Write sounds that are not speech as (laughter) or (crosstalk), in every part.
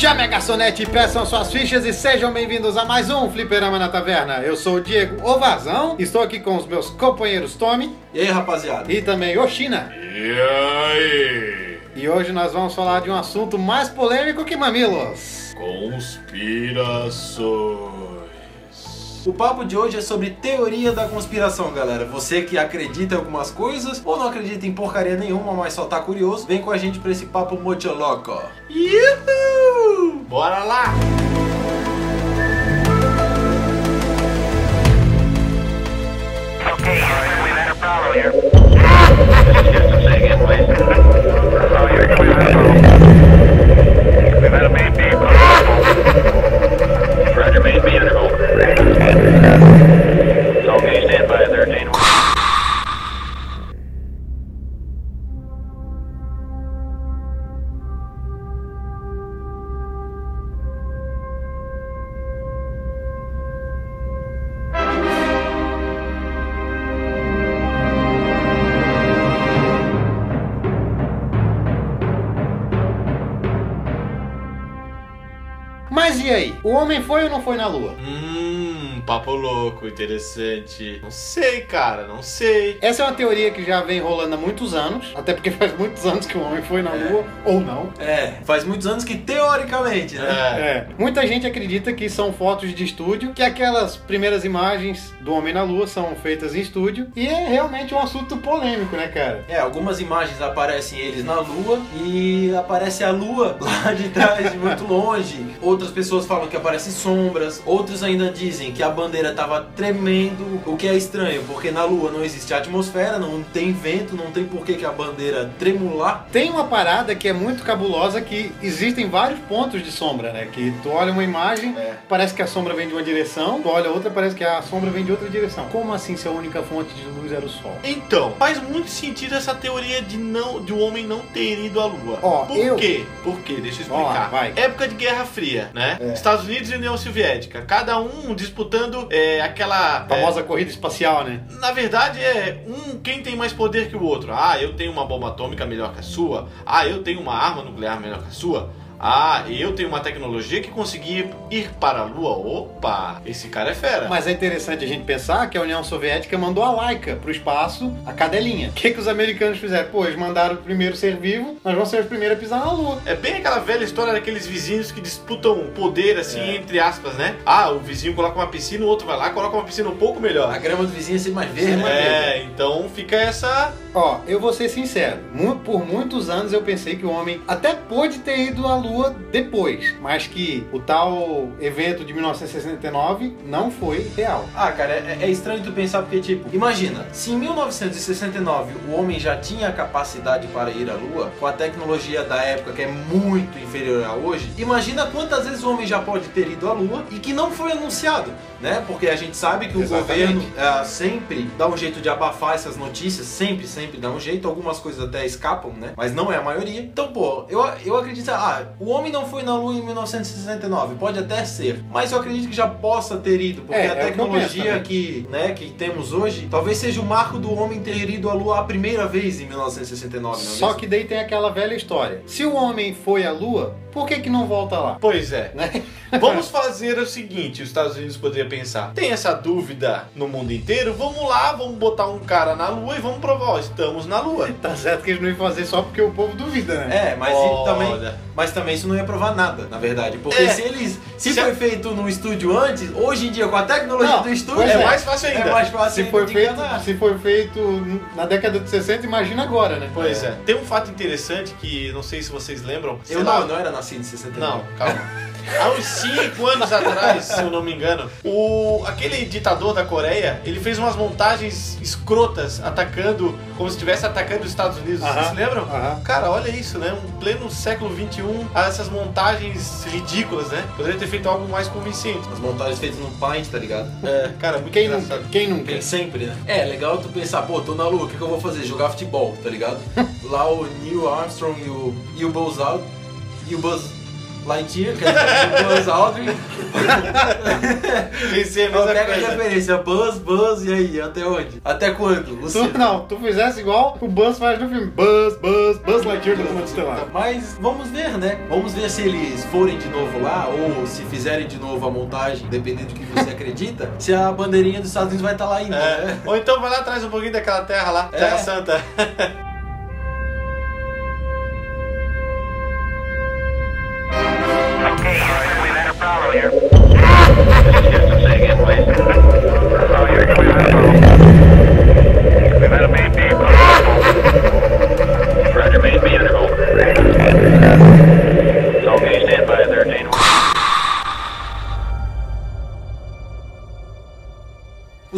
Chame a garçonete, peçam suas fichas e sejam bem-vindos a mais um Fliperama na Taverna. Eu sou o Diego Ovazão, estou aqui com os meus companheiros Tommy E aí, rapaziada? e também Oshina. E aí? E hoje nós vamos falar de um assunto mais polêmico que mamilos. Conspirações. O papo de hoje é sobre teoria da conspiração, galera. Você que acredita em algumas coisas ou não acredita em porcaria nenhuma, mas só tá curioso, vem com a gente pra esse papo muito louco. Yuhu! Bora lá! Okay, we've had a problem here. Houston, say again, please. Oh, you're we've had a problem. We've had a main beam. Roger, main beam aí? O homem foi ou não foi na Lua? Hum, papo louco, interessante. Não sei, cara, não sei. Essa é uma teoria que já vem rolando há muitos anos, até porque (laughs) faz muitos anos que o homem foi na Lua, ou não. É, faz muitos anos que teoricamente, né? É. É, muita gente acredita que são fotos de estúdio, que aquelas primeiras imagens do Homem na Lua são feitas em estúdio, e é realmente um assunto polêmico, né, cara? É, algumas imagens aparecem eles na lua e aparece a lua (laughs) lá de trás, de muito longe. Outras pessoas falam que aparecem sombras, outros ainda dizem que a bandeira tava tremendo, o que é estranho, porque na lua não existe atmosfera, não tem vento, não tem por que que a bandeira tremular. Tem uma parada que é muito cabulosa que existem vários pontos de sombra, né? Que tu olha uma imagem, É. parece que a sombra vem de uma direção, tu olha outra, parece que a sombra vem de outra direção. Como assim se a única fonte de luz era o sol? Então, faz muito sentido essa teoria de não de o homem não ter ido à Lua. Ó, Por eu- quê? Por quê? Deixa eu explicar. vai. Época de Guerra Fria, né? É. Estados Unidos e União Soviética. Cada um disputando é, aquela. A famosa corrida espacial, né? é, na verdade, é um quem tem mais poder que o outro. Ah, eu tenho uma bomba atômica melhor que a sua. Ah, eu tenho uma arma nuclear melhor que a sua. Ah, eu tenho uma tecnologia que consegui ir para a Lua. Opa, esse cara é fera. Mas é interessante a gente pensar que a União Soviética mandou a Laika pro espaço, a cadelinha. O que, que os americanos fizeram? Pô, eles mandaram o primeiro ser vivo, nós vamos ser os primeiros a pisar na Lua. É bem aquela velha história daqueles vizinhos que disputam poder, assim, É. entre aspas, né? Ah, o vizinho coloca uma piscina, o outro vai lá e coloca uma piscina um pouco melhor. A grama do vizinho é sempre mais verde, né? É, então fica essa. Ó, eu vou ser sincero, por muitos anos eu pensei que o homem até pôde ter ido à Lua depois, mas que o tal evento de 1969 não foi real. Ah, cara, é, é estranho tu pensar porque, tipo, imagina, se em 1969 o homem já tinha a capacidade para ir à Lua, com a tecnologia da época que é muito inferior a hoje, imagina quantas vezes o homem já pode ter ido à Lua e que não foi anunciado, né? Porque a gente sabe que o Exatamente. governo ah, sempre dá um jeito de abafar essas notícias, sempre, sempre dá um jeito, algumas coisas até escapam, né? Mas não é a maioria. Então, pô, eu, eu acredito, ah, o homem não foi na Lua em 1969, pode até ser, mas eu acredito que já possa ter ido, porque É, a é penso tecnologia também. que, né, que temos hoje, talvez seja o marco do homem ter ido à Lua a primeira vez em 1969, não é Só mesmo? que daí tem aquela velha história. Se o homem foi à Lua, por que que não volta lá? Pois é. Né? (laughs) Vamos fazer o seguinte: os Estados Unidos poderiam pensar. Tem essa dúvida no mundo inteiro? Vamos lá, vamos botar um cara na Lua e vamos provar, ó, estamos na Lua. Tá certo que eles não iam fazer só porque o povo duvida, né? É, mas, Olha. também, mas também isso não ia provar nada, na verdade. Porque É. se eles. Se, Se foi a- feito no estúdio antes, hoje em dia, com a tecnologia Não, do estúdio, É é. mais fácil ainda. é mais fácil Se foi, feito, enganar. se foi feito na década de 60, imagina agora, né? Pois é. Tem um fato interessante que não sei se vocês lembram. Eu não, lá- não era nascido em 69. Não, calma. (laughs) Há uns 5 anos atrás, se eu não me engano, o aquele ditador da Coreia, ele fez umas montagens escrotas atacando, como se estivesse atacando os Estados Unidos. Vocês Aham. se lembram? Aham. Cara, olha isso, né? Um pleno século XXI, essas montagens ridículas, né? Poderia ter feito algo mais convincente. As montagens feitas no Paint, tá ligado? É, cara, muito Quem engraçado. nunca? Quem nunca? Quem sempre, né? É, legal tu pensar, pô, tô na lua, o que, que eu vou fazer? Jogar futebol, tá ligado? (laughs) Lá o Neil Armstrong e o, e o Buzz Aldrin. E o Buzz. Lightyear, quer dizer, Buzz Aldrin. Pensei a Então mesma pega a referência, Buzz, Buzz, e aí, até onde? Até quando? Tu, não, tu fizesse igual o Buzz faz no filme. Buzz, Buzz, Buzz Lightyear do Comando Estelar. Mas vamos ver, né? Vamos ver se eles forem de novo lá ou se fizerem de novo a montagem, dependendo do que você (laughs) acredita, se a bandeirinha dos Estados Unidos vai estar lá ainda, É. né? Ou então vai lá atrás um pouquinho daquela terra lá, Terra É. Santa. (laughs)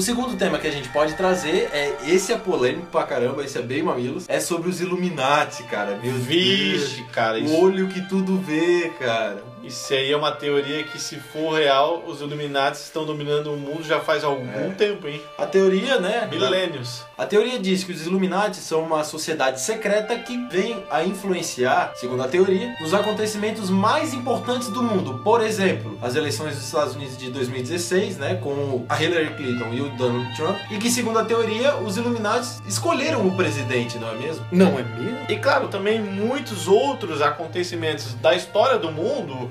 O segundo tema que a gente pode trazer é esse é polêmico pra caramba, esse é bem mamilos, é sobre os Illuminati, cara. Meu Vixe, cara, Deus. isso, O olho que tudo vê, cara. Isso aí é uma teoria que, se for real, os Illuminati estão dominando o mundo já faz algum É. tempo, hein? A teoria, né? Milênios. A teoria diz que os Illuminati são uma sociedade secreta que vem a influenciar, segundo a teoria, nos acontecimentos mais importantes do mundo. Por exemplo, as eleições dos Estados Unidos de 2016, né, com a Hillary Clinton e o Donald Trump, e que segundo a teoria, os Illuminati escolheram o presidente, não é mesmo? Não é mesmo? E claro, também muitos outros acontecimentos da história do mundo,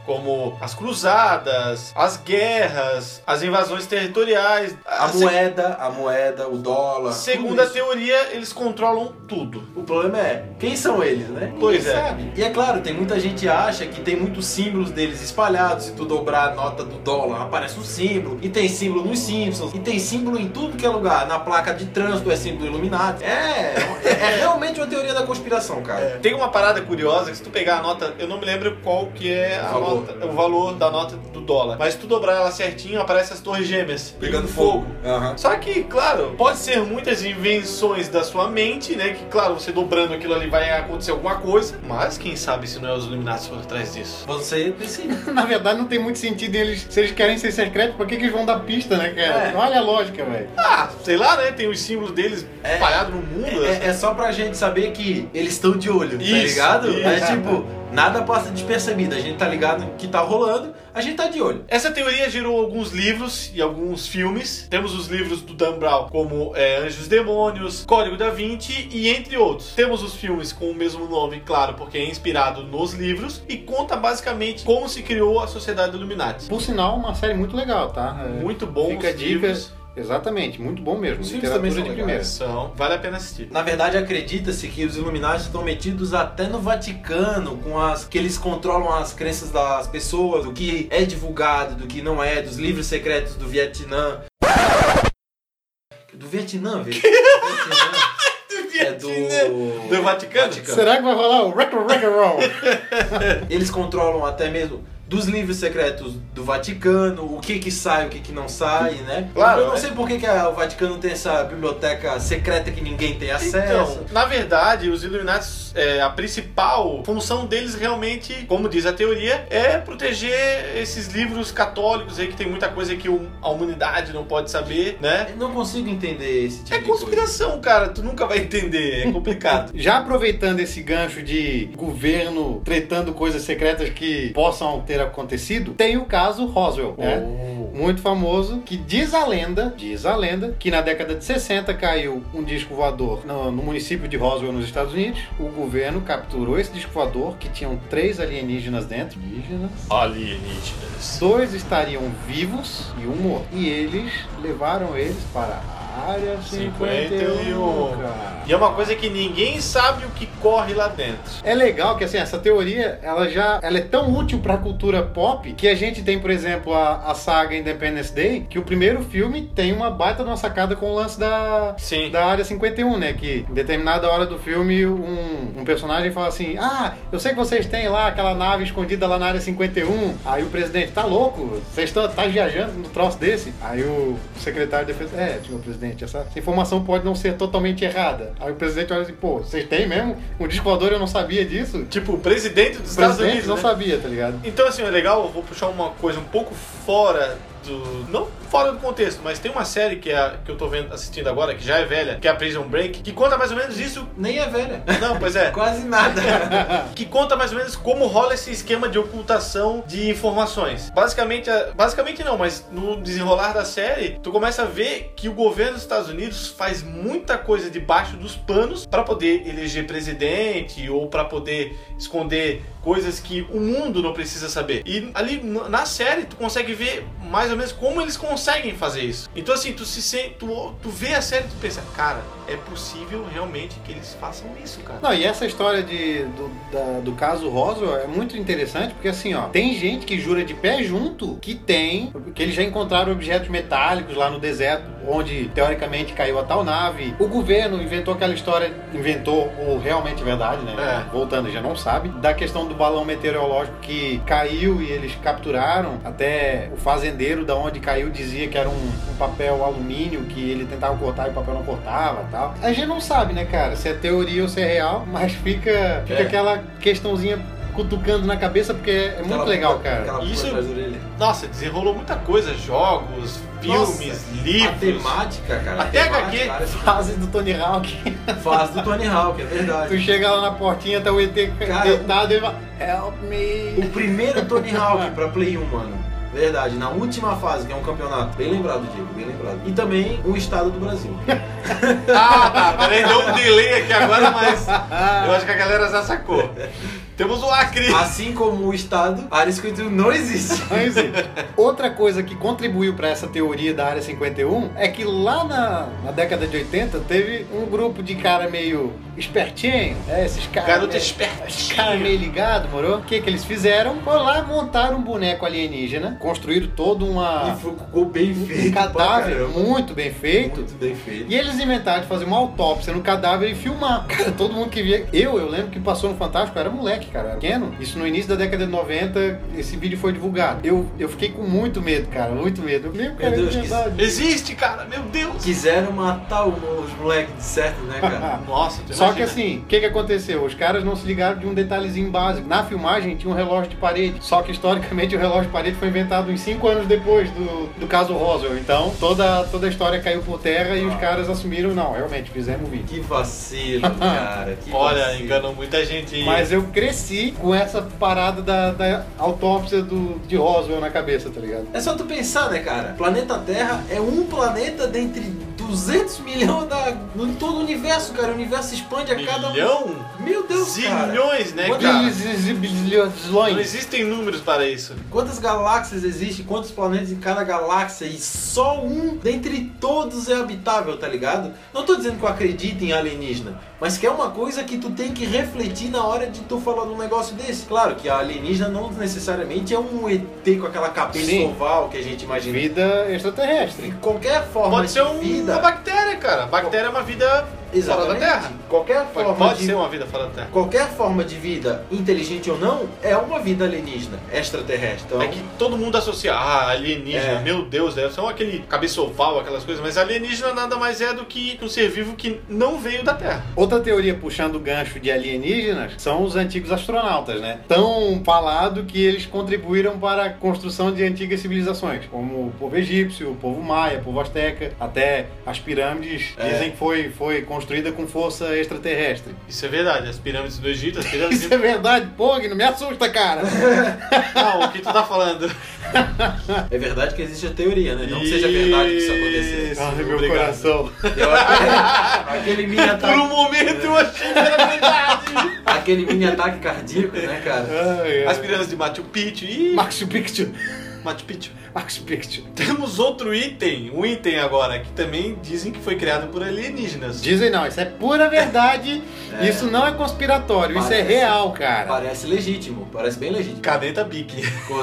como as cruzadas, as guerras, as invasões territoriais. A se- moeda, a moeda, o dólar. Segundo a teoria, eles controlam tudo. O problema é, quem são eles, né? Pois é. sabe. E é claro, tem muita gente que acha que tem muitos símbolos deles espalhados. Se tu dobrar a nota do dólar, aparece um símbolo. E tem símbolo nos Simpsons. E tem símbolo em tudo que é lugar. Na placa de trânsito é símbolo Illuminati. É, é, é realmente uma teoria da conspiração, cara. Tem uma parada curiosa que se tu pegar a nota, eu não me lembro qual que é a valor. O valor da nota dólar, mas se tu dobrar ela certinho, aparece as torres gêmeas Pegando fogo. Aham. Só que, claro, pode ser muitas invenções da sua mente, né? Que, claro, você dobrando aquilo ali vai acontecer alguma coisa. Mas quem sabe se não é os Illuminati por trás disso. Você decide. (laughs) Na verdade, não tem muito sentido eles. Se eles querem ser secretos, por que, que eles vão dar pista, né, cara? É. Olha a lógica, velho. Ah, sei lá, né? Tem os símbolos deles É. espalhados no mundo. É, é só pra gente saber que eles estão de olho, tá Isso, ligado? isso. É tipo, nada passa despercebido. A gente tá ligado no que tá rolando, a gente tá de olho. Essa teoria gerou alguns livros e alguns filmes. Temos os livros do Dan Brown, como é, Anjos e Demônios, Código da Vinci e entre outros. Temos os filmes com o mesmo nome, claro, porque é inspirado nos livros e conta basicamente como se criou a Sociedade Illuminati. Por sinal, uma série muito legal, tá? É, Muito bom Fica os dica. livros. Exatamente, muito bom mesmo. Os filmes Literatura também são de legais. primeira. São, vale a pena assistir. Na verdade, acredita-se que os Illuminati estão metidos até no Vaticano, com as que eles controlam as crenças das pessoas, do que é divulgado, do que não é, dos livros secretos do Vietnã. Do Vietnã, velho. (laughs) Vietnã. É do. Do Vaticano? Será que vai rolar o Record Record Roll? Eles controlam até mesmo dos livros secretos do Vaticano, o que que sai, o que que não sai, né? Claro, Eu não é. sei por que, que a- o Vaticano tem essa biblioteca secreta que ninguém tem acesso. Então, na verdade, os Illuminati, é, a principal função deles realmente, como diz a teoria, é proteger esses livros católicos aí que tem muita coisa que a humanidade não pode saber, né? Eu não consigo entender esse tipo É de coisa. conspiração, cara. Tu nunca vai entender. É (laughs) complicado. Já aproveitando esse gancho de governo tretando coisas secretas que possam ter acontecido, tem o caso Roswell, né? Muito famoso, que diz a lenda, diz a lenda, que na década de 60 caiu um disco voador no, no município de Roswell, nos Estados Unidos. O governo capturou esse disco voador, que tinham três alienígenas dentro. Alienígenas. Alienígenas. Dois estariam vivos e um morto. E eles levaram eles para a área 51, 51. cara. E é uma coisa que ninguém sabe o que corre lá dentro. É legal que assim, essa teoria, ela já ela é tão útil pra cultura pop que a gente tem, por exemplo, a, a saga Independence Day, que o primeiro filme tem uma baita de uma sacada com o lance da, Sim. da área 51, né? Que em determinada hora do filme, um, um personagem fala assim: Ah, eu sei que vocês têm lá aquela nave escondida lá na área 51. Aí o presidente, tá louco? Vocês estão tá viajando no troço desse? Aí o secretário de defesa, é, senhor presidente, essa informação pode não ser totalmente errada. Aí o presidente olha assim, pô, vocês têm mesmo? Um disco voador eu não sabia disso? Tipo, o presidente dos Estados presidente Unidos. não né? sabia, tá ligado? Então, assim, é legal, eu vou puxar uma coisa um pouco fora do. Não fora do contexto, mas tem uma série que, é, que eu tô vendo, assistindo agora, que já é velha, que é a Prison Break, que conta mais ou menos isso. Nem é velha. Não, pois é. (laughs) Quase nada. (laughs) que conta mais ou menos como rola esse esquema de ocultação de informações. Basicamente, basicamente não, mas no desenrolar da série, tu começa a ver que o governo dos Estados Unidos faz muita coisa debaixo dos panos para poder eleger presidente ou para poder esconder coisas que o mundo não precisa saber. E ali na série tu consegue ver mais ou menos como eles conseguem fazer isso. Então assim, tu se sente, tu, tu vê a série e tu pensa, cara, é possível realmente que eles façam isso, cara. Não, e essa história de, do, da- do caso Roswell é muito interessante, porque assim, ó, tem gente que jura de pé junto que tem, que eles já encontraram objetos metálicos lá no deserto, onde teoricamente caiu a tal nave. O governo inventou aquela história, inventou, ou realmente é verdade, né? É. Voltando, já não sabe, da questão do balão meteorológico que caiu e eles capturaram. Até o fazendeiro da onde caiu dizia que era um, um papel alumínio que ele tentava cortar e o papel não cortava tal. A gente não sabe, né, cara, se é teoria ou se é real, mas fica, fica É. aquela questãozinha cutucando na cabeça porque é muito Aquela legal, pulga- cara. Isso-. Nossa, desenrolou muita coisa, jogos, filmes, Nossa, A livros. temática, cara. Até a temática, HQ. cara, essa Fase do Tony Hawk. (laughs) fase do Tony Hawk, é Tu verdade. chega lá na portinha, tá o ET Cara, deitado e vai. Help me. O primeiro Tony Hawk pra Play 1, mano. Verdade, na última fase, que é um campeonato. Bem lembrado, Diego, bem lembrado. E também um estado do Brasil. (laughs) Ah, tá, peraí, deu um delay aqui agora, mas eu acho que a galera já sacou. Temos o Acre. Assim como o estado, a área 51 não existe. Não existe. Outra coisa que contribuiu para essa teoria da Área 51 é que lá na, na década de 80 teve um grupo de cara meio espertinho, é, esses caras. Garoto Esses caras meio espertinho. ligado, moro? O que que eles fizeram? Foram lá montar um boneco alienígena, construíram todo uma, E ficou bem um feito. pra cadáver muito bem feito. Muito bem feito. E eles inventaram de fazer uma autópsia no cadáver e filmar. Cara, todo mundo que via. Eu, eu lembro que passou no Fantástico, eu era moleque, cara, eu era pequeno. Isso no início da década de 90, esse vídeo foi divulgado. Eu, eu fiquei com muito medo, cara, muito medo. Eu cara, Deus, é que- verdade. Existe, cara, meu Deus. Quiseram matar os moleques de certo, né, cara? (laughs) Nossa, tu Só que imagina. assim, o que, que aconteceu? Os caras não se ligaram de um detalhezinho básico. Na filmagem tinha um relógio de parede. Só que historicamente o relógio de parede foi inventado uns 5 anos depois do, do caso Roswell. Então toda, toda a história caiu por terra e os caras assumiram, não, realmente, fizemos o vídeo. Que vacilo, (laughs) cara. Que Olha, vacilo. enganou muita gente. Mas eu cresci com essa parada da, da autópsia do, de Roswell na cabeça, tá ligado? É só tu pensar, né, cara? Planeta Terra é um planeta dentre 200 milhões da, em todo o universo, cara. O universo se expande a cada. Milhão? Meu Deus. Zilhões, né, Quantos- cara? Não Bilhões. existem números para isso. Quantas galáxias existem? Quantos planetas em cada galáxia? E só um dentre todos é habitável, tá ligado? Não tô dizendo que eu acredito em alienígena, mas que é uma coisa que tu tem que refletir na hora de tu falar de um negócio desse. Claro que a alienígena não necessariamente é um ET com aquela cabeça Sim. oval que a gente imagina. Vida extraterrestre. Qualquer forma Pode ser de um- vida. uma bactéria, cara. Bactéria é uma vida Exatamente. fora da Terra. Qualquer Pode, forma pode de ser uma vida fora da Terra. qualquer forma de vida, inteligente ou não, é uma vida alienígena, extraterrestre. Então, É que todo mundo associa, ah, alienígena, É. meu Deus, deve ser aquele cabeça oval, aquelas coisas, mas alienígena nada mais é do que um ser vivo que não veio da Terra. Outra teoria puxando o gancho de alienígenas são os antigos astronautas, né? Tão falado que eles contribuíram para a construção de antigas civilizações, como o povo egípcio, o povo maia, o povo asteca, até as pirâmides É. dizem que foi, foi construída com força extraterrestre. Isso é verdade, as pirâmides do Egito, as (laughs) pirâmides... Isso é verdade, pô, não me assusta, cara. (laughs) Não, o que tu tá falando? é verdade que existe a teoria, né? Não que seja verdade que isso aconteceu. Isso, Ai, meu obrigado. coração. Eu que (laughs) aquele mini Por um ataque, momento eu achei que era verdade. aquele mini ataque cardíaco, né, cara? Ai, As ai. pirâmides de Machu Picchu e Machu Picchu. Machu Picchu. Machu Picchu. Temos outro item, um item agora, que também dizem que foi criado por alienígenas. Dizem não, isso é pura verdade. (laughs) É. Isso não é conspiratório, isso é Parece. real, cara. Parece legítimo, parece bem legítimo. Caneta (laughs)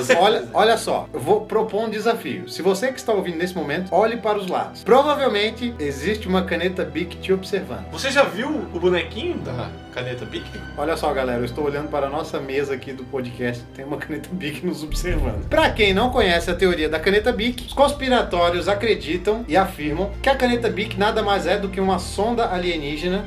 certeza. Olha, olha só, eu vou propor um desafio. Se você que está ouvindo nesse momento, olhe para os lados. Provavelmente existe uma caneta Bic te observando. Você já viu o bonequinho da caneta Bic? Olha só, galera, eu estou olhando para a nossa mesa aqui do podcast, tem uma (laughs) caneta Bic nos observando. Para quem não conhece a teoria da caneta Bic, os conspiratórios acreditam e afirmam que a caneta Bic nada mais é do que uma sonda alienígena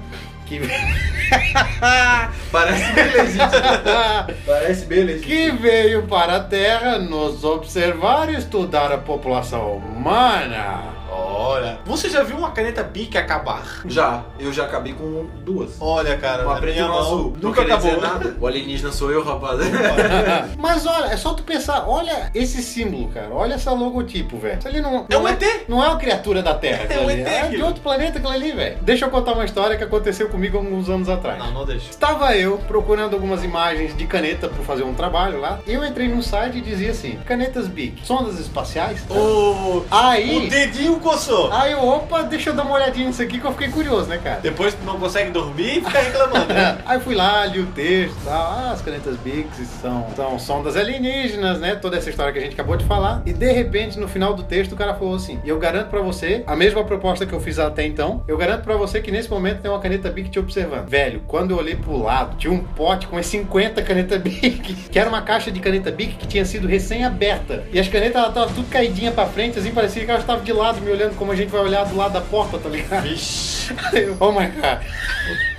que, (laughs) Parece bem legítimo. (laughs) Parece bem legítimo. que veio para a Terra nos observar e estudar a população humana. Olha, você já viu uma caneta Bic acabar? Já, eu já acabei com duas. Olha, cara, Uma preta e uma azul. Nunca acabou. nada. O alienígena sou eu, rapaz. (laughs) Mas olha, é só tu pensar, olha esse símbolo, cara. Olha esse logotipo, velho. Isso ali não, É um não ET. Não é uma criatura da Terra. É um. ET É de outro planeta aquilo ali, velho. Deixa eu contar uma história que aconteceu comigo alguns anos atrás. Não, não deixa. Estava eu procurando algumas imagens de caneta para fazer um trabalho lá. Eu entrei num site e dizia assim: canetas Bic, sondas espaciais. O, Aí, o dedinho coçou. aí eu, opa, deixa eu dar uma olhadinha nisso aqui que eu fiquei curioso, né, cara? Depois não consegue dormir e fica reclamando. né? (laughs) Aí fui lá, li o texto e tal. Ah, as canetas Bics são, são sondas alienígenas, né? Toda essa história que a gente acabou de falar. E de repente, no final do texto, o cara falou assim: E eu garanto pra você, a mesma proposta que eu fiz até então, eu garanto pra você que nesse momento tem uma caneta Bic te observando. Velho, quando eu olhei pro lado, tinha um pote com as 50 canetas Bic, que era uma caixa de caneta Bic que tinha sido recém-aberta. E as canetas, ela tava tudo caidinha pra frente, assim, parecia que elas estavam de lado, me olhando como a gente vai olhar do lado da porta, tá ligado? Vixe. (laughs) Oh my god.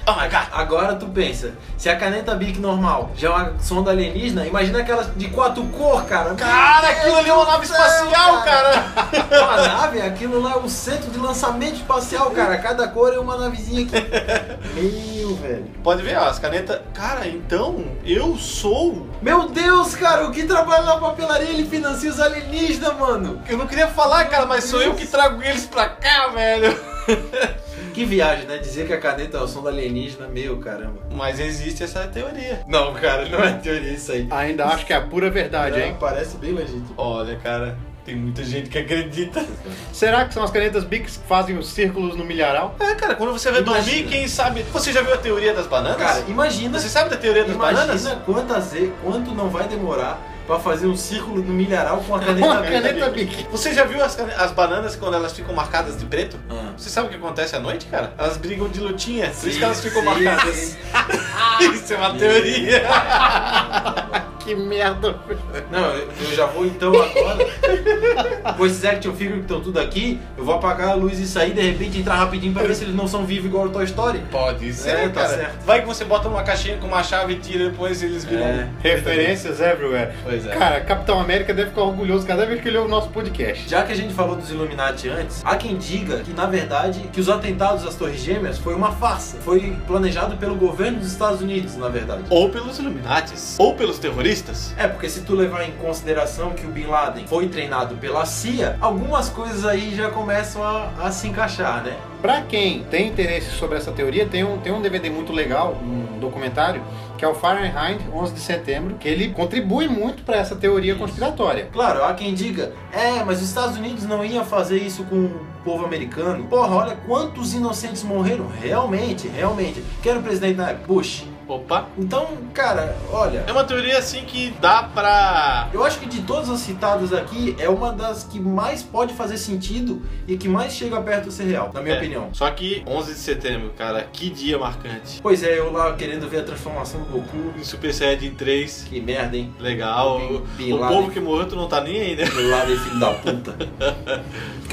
Oh my god. Agora tu pensa, se a caneta Bic normal já é uma sonda alienígena, imagina aquelas de quatro cor, cara. Cara, aquilo ali é uma nave espacial, cara. Uma nave, aquilo lá é o centro de lançamento espacial, cara. Cada cor é uma navezinha aqui. Meu, velho. Pode ver, ó, as canetas. Cara, então eu sou. Meu Deus, cara, o que trabalha na papelaria ele financia os alienígenas, mano. Eu não queria falar, cara, mas sou eu que trago eles pra cá, velho. Que viagem, né? Dizer que a caneta é o som da alienígena, meu caramba. Mas existe essa teoria. Não, cara, não é teoria isso aí. Ainda acho que é a pura verdade, Não, hein? Parece bem legítimo. Olha, cara, tem muita gente que acredita. Será que são as canetas Bics que fazem os círculos no milharal? É, cara, quando você vai Imagina. dormir, quem sabe. Você já viu a teoria das bananas? Cara, imagina. você sabe da teoria das Imagina bananas? quantas vezes, quanto não vai demorar pra fazer um círculo no milharal com a (laughs) caneta Uma caneta Bic. Você já viu as, as bananas quando elas ficam marcadas de preto? Ah. Você sabe o que acontece à noite, cara? Elas brigam de lutinha, por isso que elas ficam sim, marcadas. sim. (laughs) Isso é uma teoria. (laughs) Que merda. Não, eu, eu já vou então agora. Com esses action figures que estão tudo aqui, eu vou apagar a luz e sair, de repente entrar rapidinho pra ver se eles não são vivos igual o Toy Story. Pode ser, É, tá cara. certo. Vai que você bota numa caixinha com uma chave e tira depois eles viram. É. Referências everywhere. Pois é. Cara, Capitão América deve ficar orgulhoso cada vez que ele ouve o nosso podcast. Já que a gente falou dos Illuminati antes, há quem diga que na verdade que os atentados às Torres Gêmeas foi uma farsa. Foi planejado pelo governo dos Estados Unidos, na verdade. Ou pelos Illuminates. Ou pelos terroristas. É, porque se tu levar em consideração que o Bin Laden foi treinado pela CIA, algumas coisas aí já começam a, a se encaixar, né? Pra quem tem interesse sobre essa teoria, tem um, tem um DVD muito legal, um documentário, que é o Fahrenheit 11 de setembro, que ele contribui muito pra essa teoria conspiratória. Claro, há quem diga, é, mas os Estados Unidos não iam fazer isso com o povo americano. Porra, olha quantos inocentes morreram. Realmente, realmente. Quem era o presidente na época? Bush. Opa. Então, cara, olha, É uma teoria assim que dá pra. Eu acho que de todas as citadas aqui, é uma das que mais pode fazer sentido e que mais chega perto de ser real, na minha É. opinião. Só que 11 de setembro, cara, que dia marcante. Pois é, eu lá querendo ver a transformação do Goku. Em Super Saiyajin 3, Que merda, hein? legal. Bin- O, Bin o Laden. povo que morreu, tu não tá nem aí, né? Do lado filho da puta. (laughs)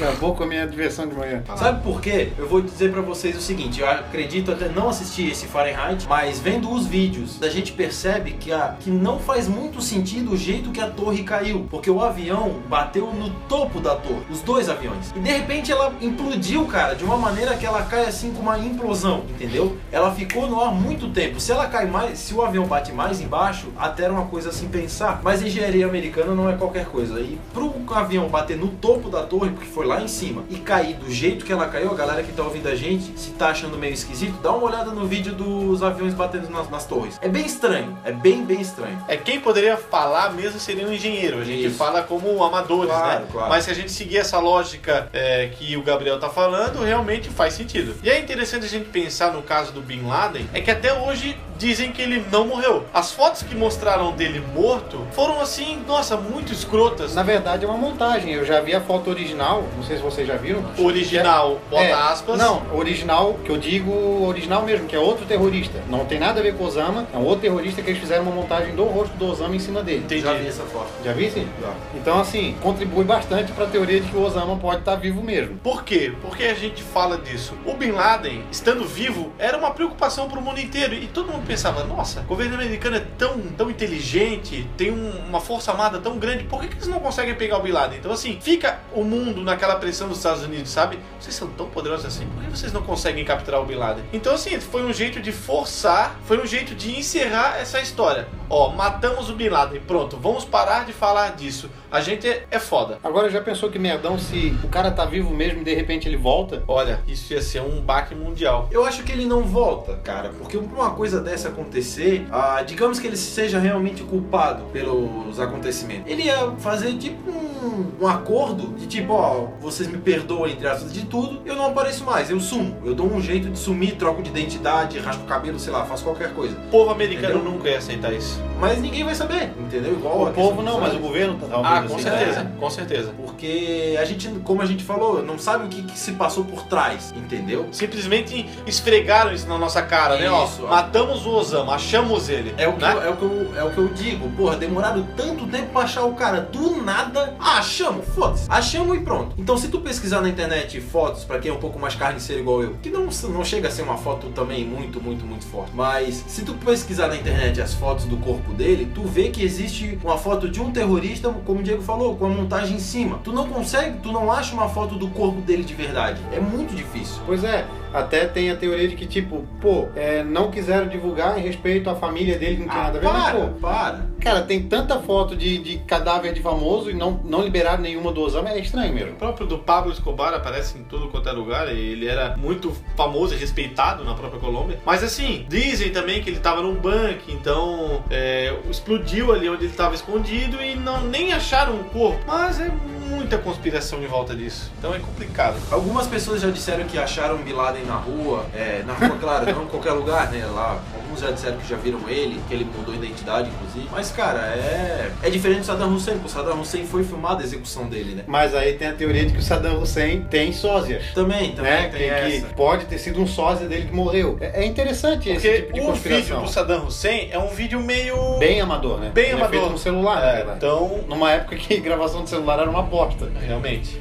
Acabou com a minha diversão de manhã. Sabe por quê? Eu vou dizer pra vocês o seguinte, eu acredito até não assistir esse Fahrenheit, mas vendo os vídeos, a gente percebe que, a, que não faz muito sentido o jeito que a torre caiu, porque o avião bateu no topo da torre, os dois aviões. E de repente ela implodiu, cara, de uma maneira que ela cai assim com uma implosão, entendeu? Ela ficou no ar muito tempo. Se ela cai mais, se o avião bate mais embaixo, até era uma coisa assim pensar. Mas engenharia americana não é qualquer coisa. E pro avião bater no topo da torre, porque foi lá em cima, e cair do jeito que ela caiu, a galera que tá ouvindo a gente, se tá achando meio esquisito, dá uma olhada no vídeo dos aviões batendo nas, nas torres. É bem estranho, é bem, bem estranho. É quem poderia falar mesmo seria um engenheiro. A gente Isso. fala como amadores, Claro, né? claro. Mas se a gente seguir essa lógica é, que o Gabriel tá falando, realmente faz sentido. E é interessante a gente pensar no caso do Bin Laden, é que até hoje dizem que ele não morreu. As fotos que mostraram dele morto foram assim, nossa, muito escrotas. Na verdade é uma montagem. Eu já vi a foto original não sei se vocês já viram. Original, bota É, aspas. Não, original, que eu digo original mesmo, que é outro terrorista. Não tem nada a ver com o Osama, é um outro terrorista que eles fizeram uma montagem do rosto do Osama em cima dele. Entendi. Já vi essa foto. Já visse? Já. Então, assim, contribui bastante pra teoria de que o Osama pode estar vivo mesmo. Por quê? Porque a gente fala disso. O Bin Laden, estando vivo, era uma preocupação para o mundo inteiro. E todo mundo pensava, nossa, o governo americano é tão, tão inteligente, tem um- uma força armada tão grande, por que, que eles não conseguem pegar o Bin Laden? Então, assim, fica o mundo naquela pressão dos Estados Unidos, sabe? Vocês são tão poderosos assim, por que vocês não conseguem capturar o Bin Laden? Então, assim, foi um jeito de forçar, foi um jeito de encerrar essa história. Ó, matamos o Bin Laden, pronto, vamos parar de falar disso. A gente é, é foda. Agora, já pensou que merdão se o cara tá vivo mesmo e de repente ele volta? Olha, isso ia ser um baque mundial. Eu acho que ele não volta, cara, porque pra uma coisa dessa acontecer, ah, digamos que ele seja realmente culpado pelos acontecimentos. Ele ia fazer tipo um, um acordo de tipo, ó, vocês me perdoam entre aspas de tudo, eu não apareço mais, eu sumo. Eu dou um jeito de sumir, troco de identidade, raspo o cabelo, sei lá, faço qualquer coisa. O povo americano Entendeu? nunca ia aceitar isso. Mas ninguém vai saber, entendeu? Igual O povo não, mas o governo tá talvez Ah, com assim, certeza, né? com certeza. Porque a gente, como a gente falou, não sabe o que, que se passou por trás, entendeu? Simplesmente esfregaram isso na nossa cara, né? Ó, Isso, ó. matamos o Osama, achamos ele. É o, que né? eu, é, o que eu, é o que eu digo, porra, demoraram tanto tempo pra achar o cara do nada. Ah, achamos, foda-se. Achamos e pronto. Então, se tu pesquisar na internet fotos, pra quem é um pouco mais carniceiro igual eu, que não, não chega a ser uma foto também muito, muito, muito forte, mas se tu pesquisar na internet as fotos do corpo dele, tu vê que existe uma foto de um terrorista, como o Diego falou, com a montagem em cima. Tu não consegue, tu não acha uma foto do corpo dele de verdade. É muito difícil. Pois é, até tem a teoria de que, tipo, pô, é, não quiseram divulgar em respeito à família dele, não tinha nada a ver, mas, para, pô, para. cara, tem tanta foto de, de cadáver de famoso e não, não liberaram nenhuma do Osama, é estranho mesmo. O próprio do Pablo Escobar aparece em tudo quanto é lugar. e Ele era muito famoso e respeitado na própria Colômbia. Mas assim, dizem também que ele tava num banco, então é, explodiu ali onde ele tava escondido e não nem acharam o corpo. Mas é muita conspiração em volta disso. Então é complicado. Algumas pessoas já disseram que acharam Bin Laden na rua, é, na rua, claro, não em qualquer lugar, né? Lá, alguns já disseram que já viram ele, que ele mudou a identidade, inclusive. Mas, cara, é. É diferente do Saddam Hussein, porque o Saddam Hussein foi filmada a execução dele, né? Mas aí tem a teoria de que o Saddam Hussein tem sósias. Também, também Né? tem Que, pode ter sido um sósia dele que morreu. É, é interessante Porque esse tipo de o vídeo conspiração. do Saddam Hussein é um vídeo meio. Bem amador, né? Bem Ele amador. É feito no celular, É, verdade. então, Numa época que (laughs) gravação de celular era uma aposta. realmente.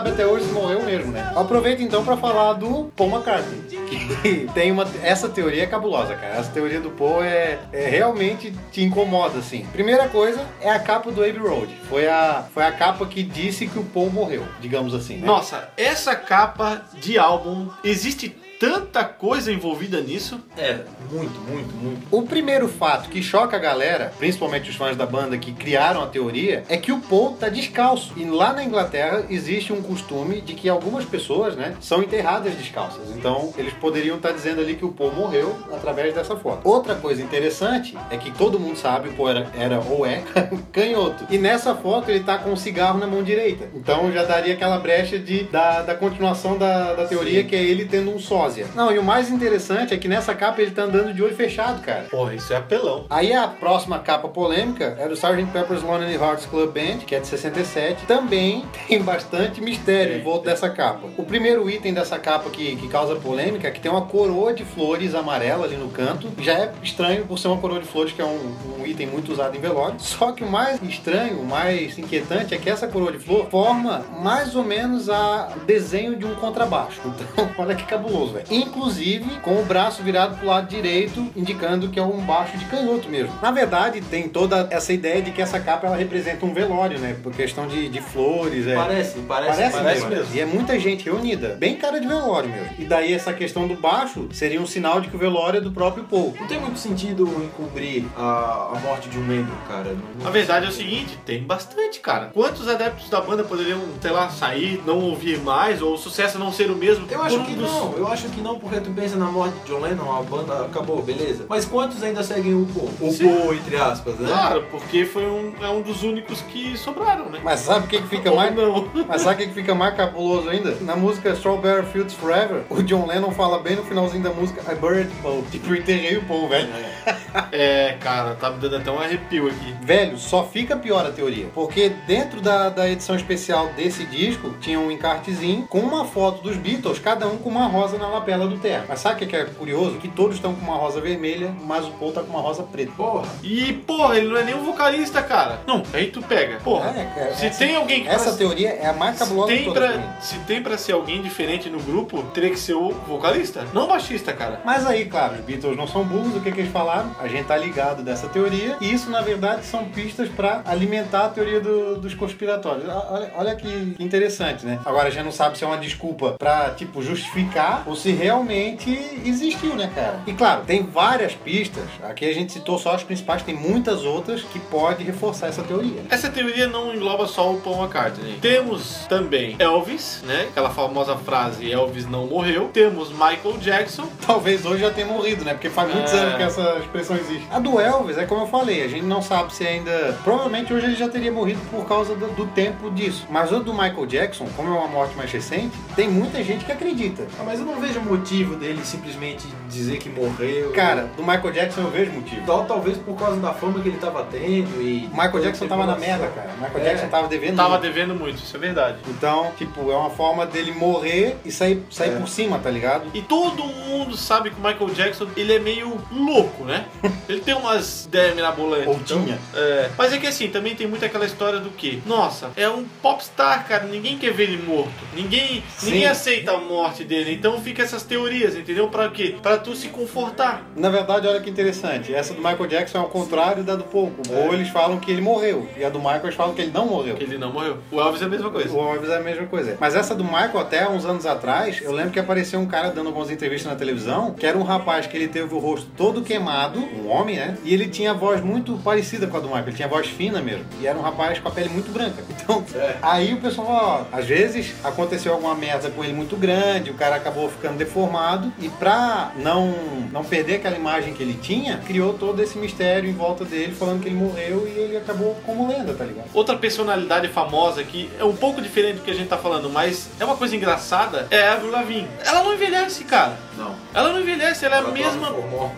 Sabe até hoje se morreu mesmo, né? Aproveita então pra falar do Paul McCartney, que (laughs) tem uma essa teoria é cabulosa, cara. Essa teoria do Paul é, é realmente te incomoda assim. Primeira coisa é a capa do Abbey Road. Foi a foi a capa que disse que o Paul morreu, digamos assim, né? Nossa, essa capa de álbum existe tanta coisa envolvida nisso. É, muito, muito, muito. O primeiro fato que choca a galera, principalmente os fãs da banda que criaram a teoria, é que o Paul tá descalço. E lá na Inglaterra existe um costume de que algumas pessoas, né, são enterradas descalças. Então, eles poderiam estar dizendo ali que o Paul morreu através dessa foto. Outra coisa interessante é que todo mundo sabe o Paul era, era ou é (laughs) canhoto. E nessa foto ele tá com um cigarro na mão direita. Então já daria aquela brecha de, da, da continuação da, da teoria que é ele tendo um sósia. Não, e o mais interessante é que nessa capa ele tá andando de olho fechado, cara. Porra, isso é apelão. Aí a próxima capa polêmica é do Sgt. Pepper's Lonely Hearts Club Band, que é de 67. Também (laughs) tem bastante mistério em volta dessa capa. O primeiro item dessa capa que, que causa polêmica é que tem uma coroa de flores amarela ali no canto. Já é estranho por ser uma coroa de flores, que é um, um item muito usado em velório. Só que o mais estranho, o mais inquietante é que essa coroa de flor forma mais ou menos a o desenho de um contrabaixo. (laughs) Então, olha que cabuloso, velho. Velho. Inclusive com o braço virado pro lado direito, indicando que é um baixo de canhoto mesmo. Na verdade, tem toda essa ideia de que essa capa ela representa um velório, né? Por questão de, de flores. É. Parece, parece, Parece, parece, mesmo. mesmo. E é muita gente reunida. Bem cara de velório mesmo. E daí essa questão do baixo seria um sinal de que o velório é do próprio Paul. Não tem muito sentido encobrir a, a morte de um membro, cara. Não- A verdade é o seguinte, tem bastante, cara. Quantos adeptos da banda poderiam, sei lá, sair, não ouvir mais, ou o sucesso não ser o mesmo? Eu acho que dos- não, eu acho que não, porque tu pensa na morte de John Lennon, a banda acabou, beleza. Mas quantos ainda seguem o Paul? O Sim. Paul, entre aspas, né? Claro, porque foi um, é um dos únicos que sobraram, né? Mas sabe o que, que (laughs) fica mais. não. Mas sabe o que que fica mais cabuloso ainda? Na música Strawberry Fields Forever, o John Lennon fala bem no finalzinho da música I buried Paul. Tipo, eu enterrei o Paul, velho. É, cara, tá me dando até um arrepio aqui. Velho, só fica pior a teoria. Porque dentro da, da edição especial desse disco, tinha um encartezinho com uma foto dos Beatles, cada um com uma rosa na lapela do terno. Mas sabe o que que é curioso? Que todos estão com uma rosa vermelha, mas o Paul tá com uma rosa preta. Porra. E, porra, ele não é nem um vocalista, cara. Não, aí tu pega. Porra, É, cara, se essa- tem alguém que Essa pra- teoria é a mais cabulosa tem, todas. pra se tem pra ser alguém diferente no grupo, teria que ser o vocalista, não o baixista, cara. Mas aí, claro, os Beatles não são burros, o que, que eles falaram? A gente tá ligado dessa teoria, e isso, na verdade, são pistas pra alimentar a teoria do- dos conspiratórios. Olha, olha que que interessante, né? Agora a gente não sabe se é uma desculpa pra, tipo, justificar ou se realmente existiu, né, cara? E claro, tem várias pistas, aqui a gente citou só as principais, tem muitas outras que pode reforçar essa teoria. né? Essa teoria não engloba só o Paul McCartney. Temos também Elvis, né? Aquela famosa frase Elvis não morreu. Temos Michael Jackson. (laughs) Talvez hoje já tenha morrido, né? Porque faz muitos É. anos que essa expressão existe. A do Elvis, é como eu falei, a gente não sabe se ainda. Provavelmente hoje ele já teria morrido por causa do, do tempo disso. Mas o do Michael Jackson, como é uma morte mais recente, tem muita gente que acredita. Ah, mas eu não vejo motivo dele simplesmente dizer que morreu. Cara, do Michael Jackson eu vejo motivo. Tal, talvez por causa da fama que ele tava tendo e. O Michael Jackson tava na merda, cara. O Michael É. Jackson tava devendo. Tava muito. devendo muito, isso é verdade. Então, tipo, é uma forma dele morrer e sair, sair É. por cima, tá ligado? E todo mundo sabe que o Michael Jackson, ele é meio louco, né? (laughs) Ele tem umas ideias mirabolantes. Ou então, tinha. é. Mas é que assim, também tem muito aquela história do que? Nossa, é um popstar, cara. Ninguém quer ver ele morto. Ninguém, Sim. ninguém aceita a morte dele. Então fica essas teorias, entendeu? Pra quê? Pra tu se confortar. Na verdade, olha que interessante. Essa do Michael Jackson é ao contrário da do Paul. O É. Paul eles falam que ele morreu. E a do Michael eles falam que ele não morreu. Que ele não morreu. O Elvis é a mesma coisa. O Elvis é a mesma coisa. Mas essa do Michael, até uns anos atrás, eu lembro que apareceu um cara dando algumas entrevistas na televisão, que era um rapaz que ele teve o rosto todo queimado, um homem, né? E ele tinha a voz muito parecida com a do Michael, ele tinha voz fina mesmo. E era um rapaz com a pele muito branca. (laughs) Então, É. aí o pessoal falou, ó, às vezes aconteceu alguma merda com ele muito grande, o cara acabou ficando deformado, e pra não, não perder aquela imagem que ele tinha, criou todo esse mistério em volta dele, falando que ele morreu e ele acabou como lenda, tá ligado? Outra personalidade famosa que é um pouco diferente do que a gente tá falando, mas é uma coisa engraçada, é a Avril Lavigne. Ela não envelhece, cara. Não. Ela não envelhece, ela é a Ela mesma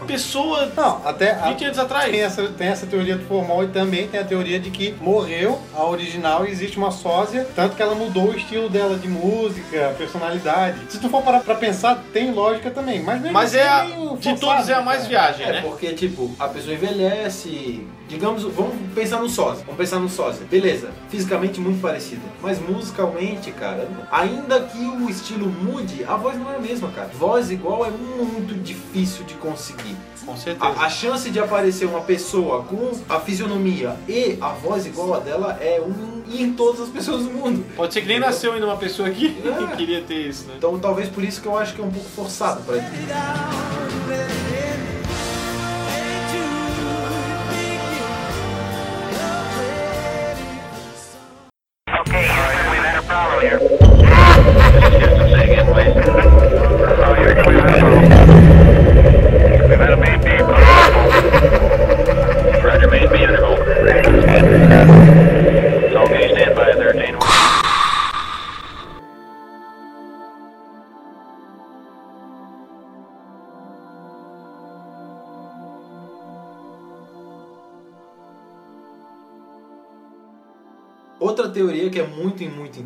pessoa Não, até... a- 20 anos atrás. Tem essa, tem essa teoria do formol e também tem a teoria de que morreu a original e existe uma sósia, tanto que ela mudou o estilo dela de música, a personalidade. Se tu for parar pra pensar, tem lógica também. Mas, mesmo Mas assim é a, meio de todos é a cara. mais viagem, É, né? porque, tipo, a pessoa envelhece. Digamos, vamos pensar no sósia. Vamos pensar no sósia. Beleza, fisicamente muito parecida. Mas musicalmente, cara, ainda que o estilo mude, a voz não é a mesma, cara. Voz igual é muito difícil de conseguir. Com certeza. A, a chance de aparecer uma pessoa com a fisionomia e a voz igual a dela é um em todas as pessoas do mundo. Pode ser que nem nasceu ainda uma pessoa aqui (laughs) É. que queria ter isso, né? Então talvez por isso que eu acho que é um pouco forçado pra Okay,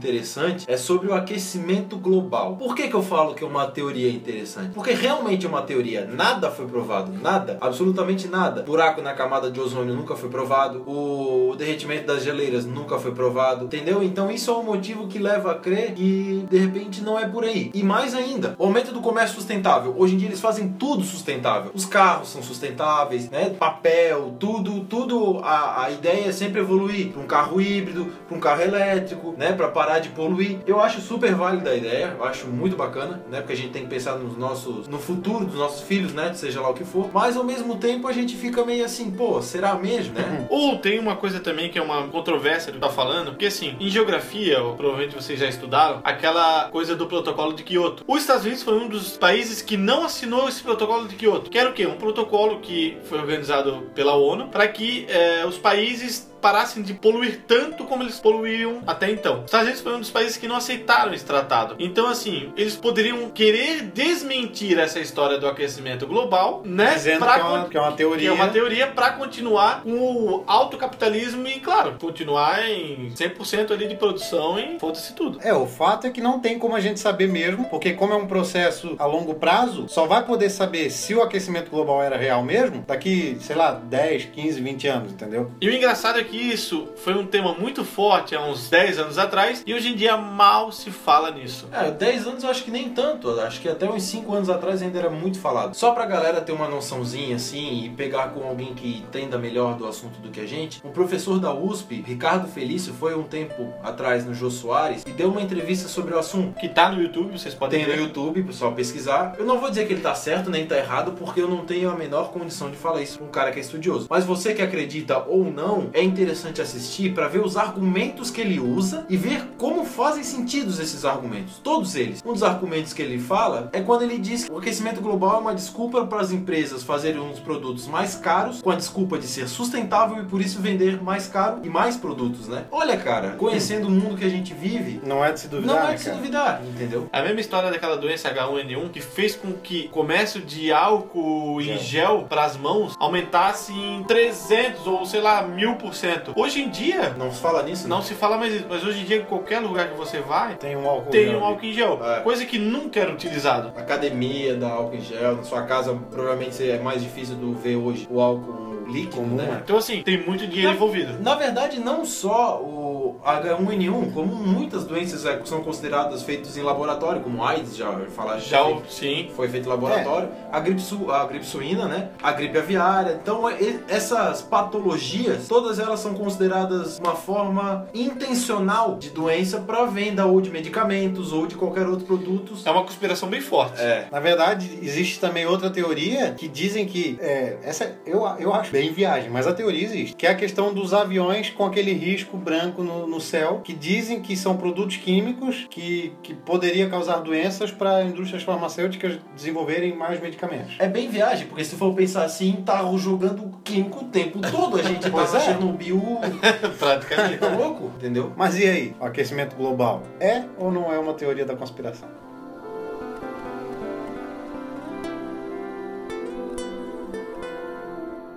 interessante é sobre o aquecimento global. Por que, que eu falo que é uma teoria interessante? Porque realmente é uma teoria. Nada foi provado. Nada. Absolutamente nada. Buraco na camada de ozônio nunca foi provado. O derretimento das geleiras nunca foi provado. Entendeu? Então isso é um motivo que leva a crer que de repente não é por aí. E mais ainda, o aumento do comércio sustentável. Hoje em dia eles fazem tudo sustentável. Os carros são sustentáveis, né? Papel, tudo, tudo. A, a ideia é sempre evoluir para um carro híbrido, para um carro elétrico, né? Para parar de poluir. Eu acho super válida a ideia, eu acho muito bacana, né? Porque a gente tem que pensar nos nossos, no futuro dos nossos filhos, né? Seja lá o que for. Mas ao mesmo tempo a gente fica meio assim, pô, será mesmo, né? (laughs) Ou tem uma coisa também que é uma controvérsia que tá falando, porque assim, em geografia, provavelmente vocês já estudaram, aquela coisa do protocolo de Kyoto. Os Estados Unidos foi um dos países que não assinou esse protocolo de Kyoto, que era o quê? Um protocolo que foi organizado pela ONU para que eh, os países parassem de poluir tanto como eles poluíam até então. Os Estados Unidos foi um dos países que não aceitaram esse tratado. Então, assim, eles poderiam querer desmentir essa história do aquecimento global, né? Dizendo pra que é uma- que é uma teoria. Que é uma teoria para continuar com o alto capitalismo e, claro, continuar em 100% ali de produção e foda-se tudo. É, o fato é que não tem como a gente saber mesmo, porque como é um processo a longo prazo, só vai poder saber se o aquecimento global era real mesmo daqui, sei lá, 10, 15, 20 anos, entendeu? E o engraçado é que isso foi um tema muito forte há uns 10 anos atrás e hoje em dia mal se fala nisso. É, 10 anos eu acho que nem tanto. Acho que até uns 5 anos atrás ainda era muito falado. Só pra galera ter uma noçãozinha assim e pegar com alguém que entenda melhor do assunto do que a gente. Um professor da USP, Ricardo Felício, foi um tempo atrás no Jô Soares e deu uma entrevista sobre o assunto. Que tá no YouTube, vocês podem Tem no ver. YouTube, pessoal, pesquisar. Eu não vou dizer que ele tá certo nem tá errado, porque eu não tenho a menor condição de falar isso pra um cara que é estudioso. Mas você que acredita ou não, é interessante assistir pra ver os argumentos que ele usa e ver como fazem sentido esses argumentos. Todos eles. Um dos argumentos que ele fala é quando ele diz que o aquecimento global é uma desculpa para as empresas fazerem uns produtos mais caros, com a desculpa de ser sustentável e por isso vender mais caro e mais produtos, né? Olha, cara, conhecendo o mundo que a gente vive, Não é de se duvidar, não é né, de se cara? duvidar, entendeu? A mesma história daquela doença H1N1 que fez com que o comércio de álcool em gel para as mãos aumentasse em 300 ou sei lá, mil por cento. Hoje em dia, Não se fala nisso, não se fala mais isso, mas hoje em dia, em qualquer lugar que você vai, Tem um álcool tem gel um álcool em gel. É. Coisa que nunca era utilizado. Na academia dá álcool em gel, na sua casa provavelmente é mais difícil do ver hoje o álcool líquido, Comum, né? né? Então, assim, tem muito dinheiro Não. envolvido. Na verdade, não só o H1N1, como muitas doenças é, são consideradas feitas em laboratório, como AIDS, já falar Já, já o- sim. foi feito em laboratório, a, gripe su, a gripe suína, né? A gripe aviária. Então, e- essas patologias, todas elas são consideradas uma forma intencional de doença para venda ou de medicamentos ou de qualquer outro produto. É uma conspiração bem forte. É. Na verdade, existe também outra teoria que dizem que. é, essa eu, eu acho bem viagem, mas a teoria existe. Que é a questão dos aviões com aquele risco branco no, no céu, que dizem que são produtos químicos que, que poderia causar doenças para indústrias farmacêuticas desenvolverem mais medicamentos. É bem viagem, porque se for pensar assim, tá jogando químico o tempo todo. A gente (laughs) tá Pois na é. Chernobyl. (laughs) Praticamente. Tá louco, entendeu? Mas e aí? O aquecimento global é ou não é uma teoria da conspiração?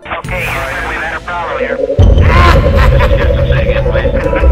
Okay, we've had a problem here. Houston, say again, please.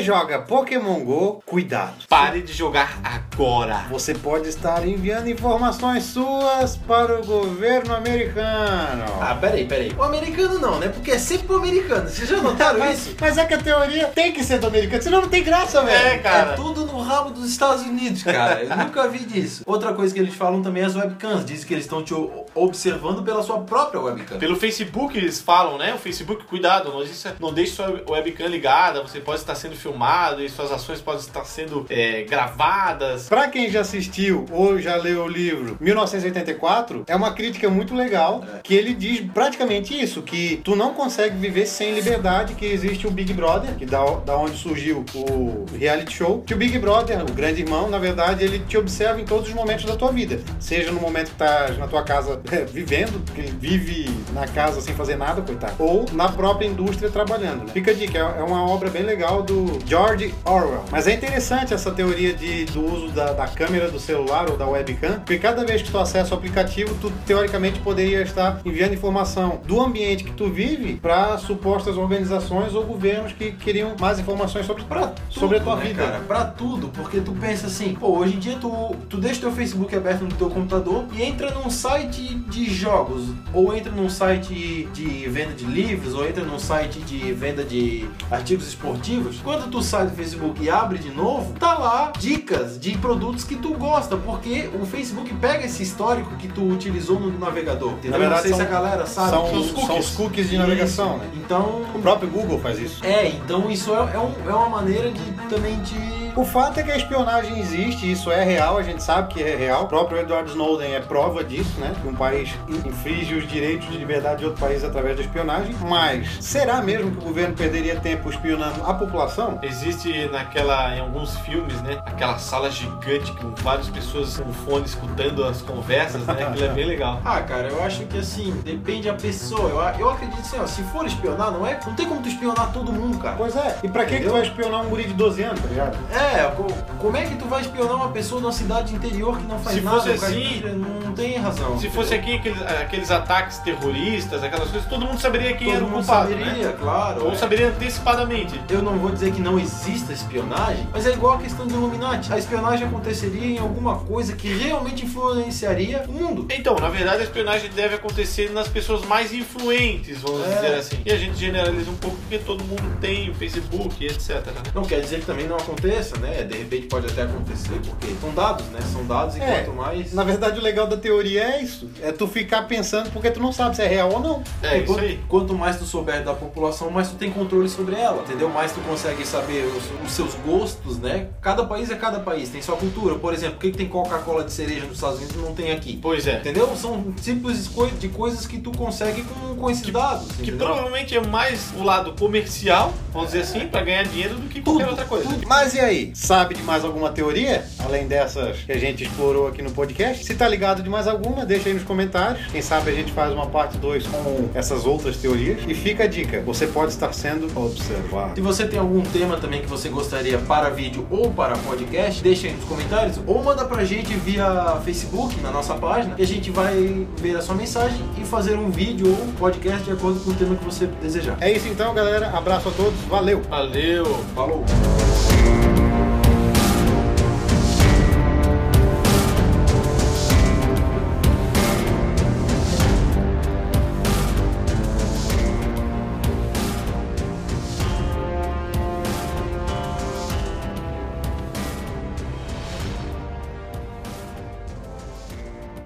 Você joga Pokémon Go, cuidado. Pare de jogar agora. Você pode estar enviando informações suas para o governo americano. Ah, peraí, peraí. O americano não, né? Porque é sempre o americano. Vocês já notaram (laughs) mas, isso? mas é que a teoria tem que ser do americano, senão não tem graça, velho. É, cara. É tudo no rabo dos Estados Unidos, cara. Eu nunca vi disso. Outra coisa que eles falam também é as webcams. Dizem que eles estão te observando pela sua própria webcam. Pelo Facebook eles falam, né? O Facebook, cuidado, não deixe, não deixe sua webcam ligada, você pode estar sendo filmado e suas ações podem estar sendo é, gravadas. Pra quem já assistiu ou já leu o livro 1984, é uma crítica muito legal É. que ele diz praticamente isso, que tu não consegue viver sem liberdade, que existe o Big Brother, que da, da onde surgiu o reality show, que o Big Brother o grande irmão, na verdade, ele te observa em todos os momentos da tua vida. Seja no momento que tá na tua casa é, vivendo, porque ele vive na casa sem fazer nada, coitado, ou na própria indústria trabalhando. Né? Fica a dica, é uma obra bem legal do George Orwell. Mas é interessante essa teoria de, do uso da, da câmera do celular ou da webcam, porque cada vez que tu acessa o aplicativo, tu teoricamente poderia estar enviando informação do ambiente que tu vive para supostas organizações ou governos que queriam mais informações sobre, Pra tudo, sobre a tua né, vida. cara? Pra tudo, porque tu pensa assim, pô, hoje em dia tu, tu deixa teu Facebook aberto no teu computador e entra num site de jogos, ou entra num site de venda de livros, ou entra num site de venda de artigos esportivos. Quando tu sai do Facebook e abre de novo, tá lá dicas de produtos que tu gosta, porque o Facebook pega esse histórico que tu utilizou no navegador. Entendeu? Na verdade, Não sei se são- a galera sabe. São, que os cookies. são os cookies de Isso. navegação, né? Então, O próprio Google faz isso. é, então isso é, é, um- é uma maneira de também de. O fato é que a espionagem existe, isso é real, a gente sabe que é real. O próprio Edward Snowden é prova disso, né? Que um país infringe os direitos de liberdade de outro país através da espionagem. Mas será mesmo que o governo perderia tempo espionando a população? Existe naquela, em alguns filmes, né? Aquela sala gigante com várias pessoas com fone escutando as conversas, né? Aquilo é bem legal. (laughs) Ah, cara, eu acho que assim, depende da pessoa. Eu, a- eu acredito assim, ó, se for espionar, não é. Não tem como tu espionar todo mundo, cara. Pois é. E pra que, que tu vai espionar um guri de 12 anos, tá ligado? É, co- como é que tu vai espionar uma pessoa numa cidade interior que não faz Se nada? fosse assim, não, tem razão. Se fosse aqui aqueles, aqueles ataques terroristas, aquelas coisas, todo mundo saberia quem todo era o mundo culpado, saberia, né? claro. Ou é. saberia antecipadamente. Eu não vou dizer que não exista espionagem, mas é igual a questão do Illuminati. A espionagem aconteceria em alguma coisa que realmente influenciaria o mundo. Então, na verdade, a espionagem deve acontecer nas pessoas mais influentes, vamos É. dizer assim. E a gente generaliza um pouco porque todo mundo tem Facebook, etc. né? Não quer dizer que também não aconteça, né? De repente pode até acontecer, porque são dados, né? São dados e É, quanto mais. Na verdade, o legal da teoria é isso. É tu ficar pensando porque tu não sabe se é real ou não. É, isso quanto, aí. quanto mais tu souber da população, mais tu tem controle sobre ela, entendeu? Mais tu consegue saber os, os seus gostos, né? Cada país é cada país, tem sua cultura. Por exemplo, por que, que tem Coca-Cola de cereja nos Estados Unidos e não tem aqui? Pois é. Entendeu? São simples coi- de coisas que tu consegue com, com esses dados. Que entendeu? provavelmente é mais o lado comercial, vamos dizer assim, pra ganhar dinheiro do que qualquer Tudo, outra coisa. tudo. Mas e aí? Sabe de mais alguma teoria? Além dessas que a gente explorou aqui no podcast? Se tá ligado de mais alguma, deixa aí nos comentários. Quem sabe a gente faz uma parte 2 com essas outras teorias. E fica a dica: você pode estar sendo observado. Se você tem algum tema também que você gostaria para vídeo ou para podcast, deixa aí nos comentários ou manda pra gente via Facebook na nossa página e a gente vai ver a sua mensagem e fazer um vídeo ou um podcast de acordo com o tema que você desejar. É isso então, galera. Abraço a todos. Valeu! Valeu! Falou!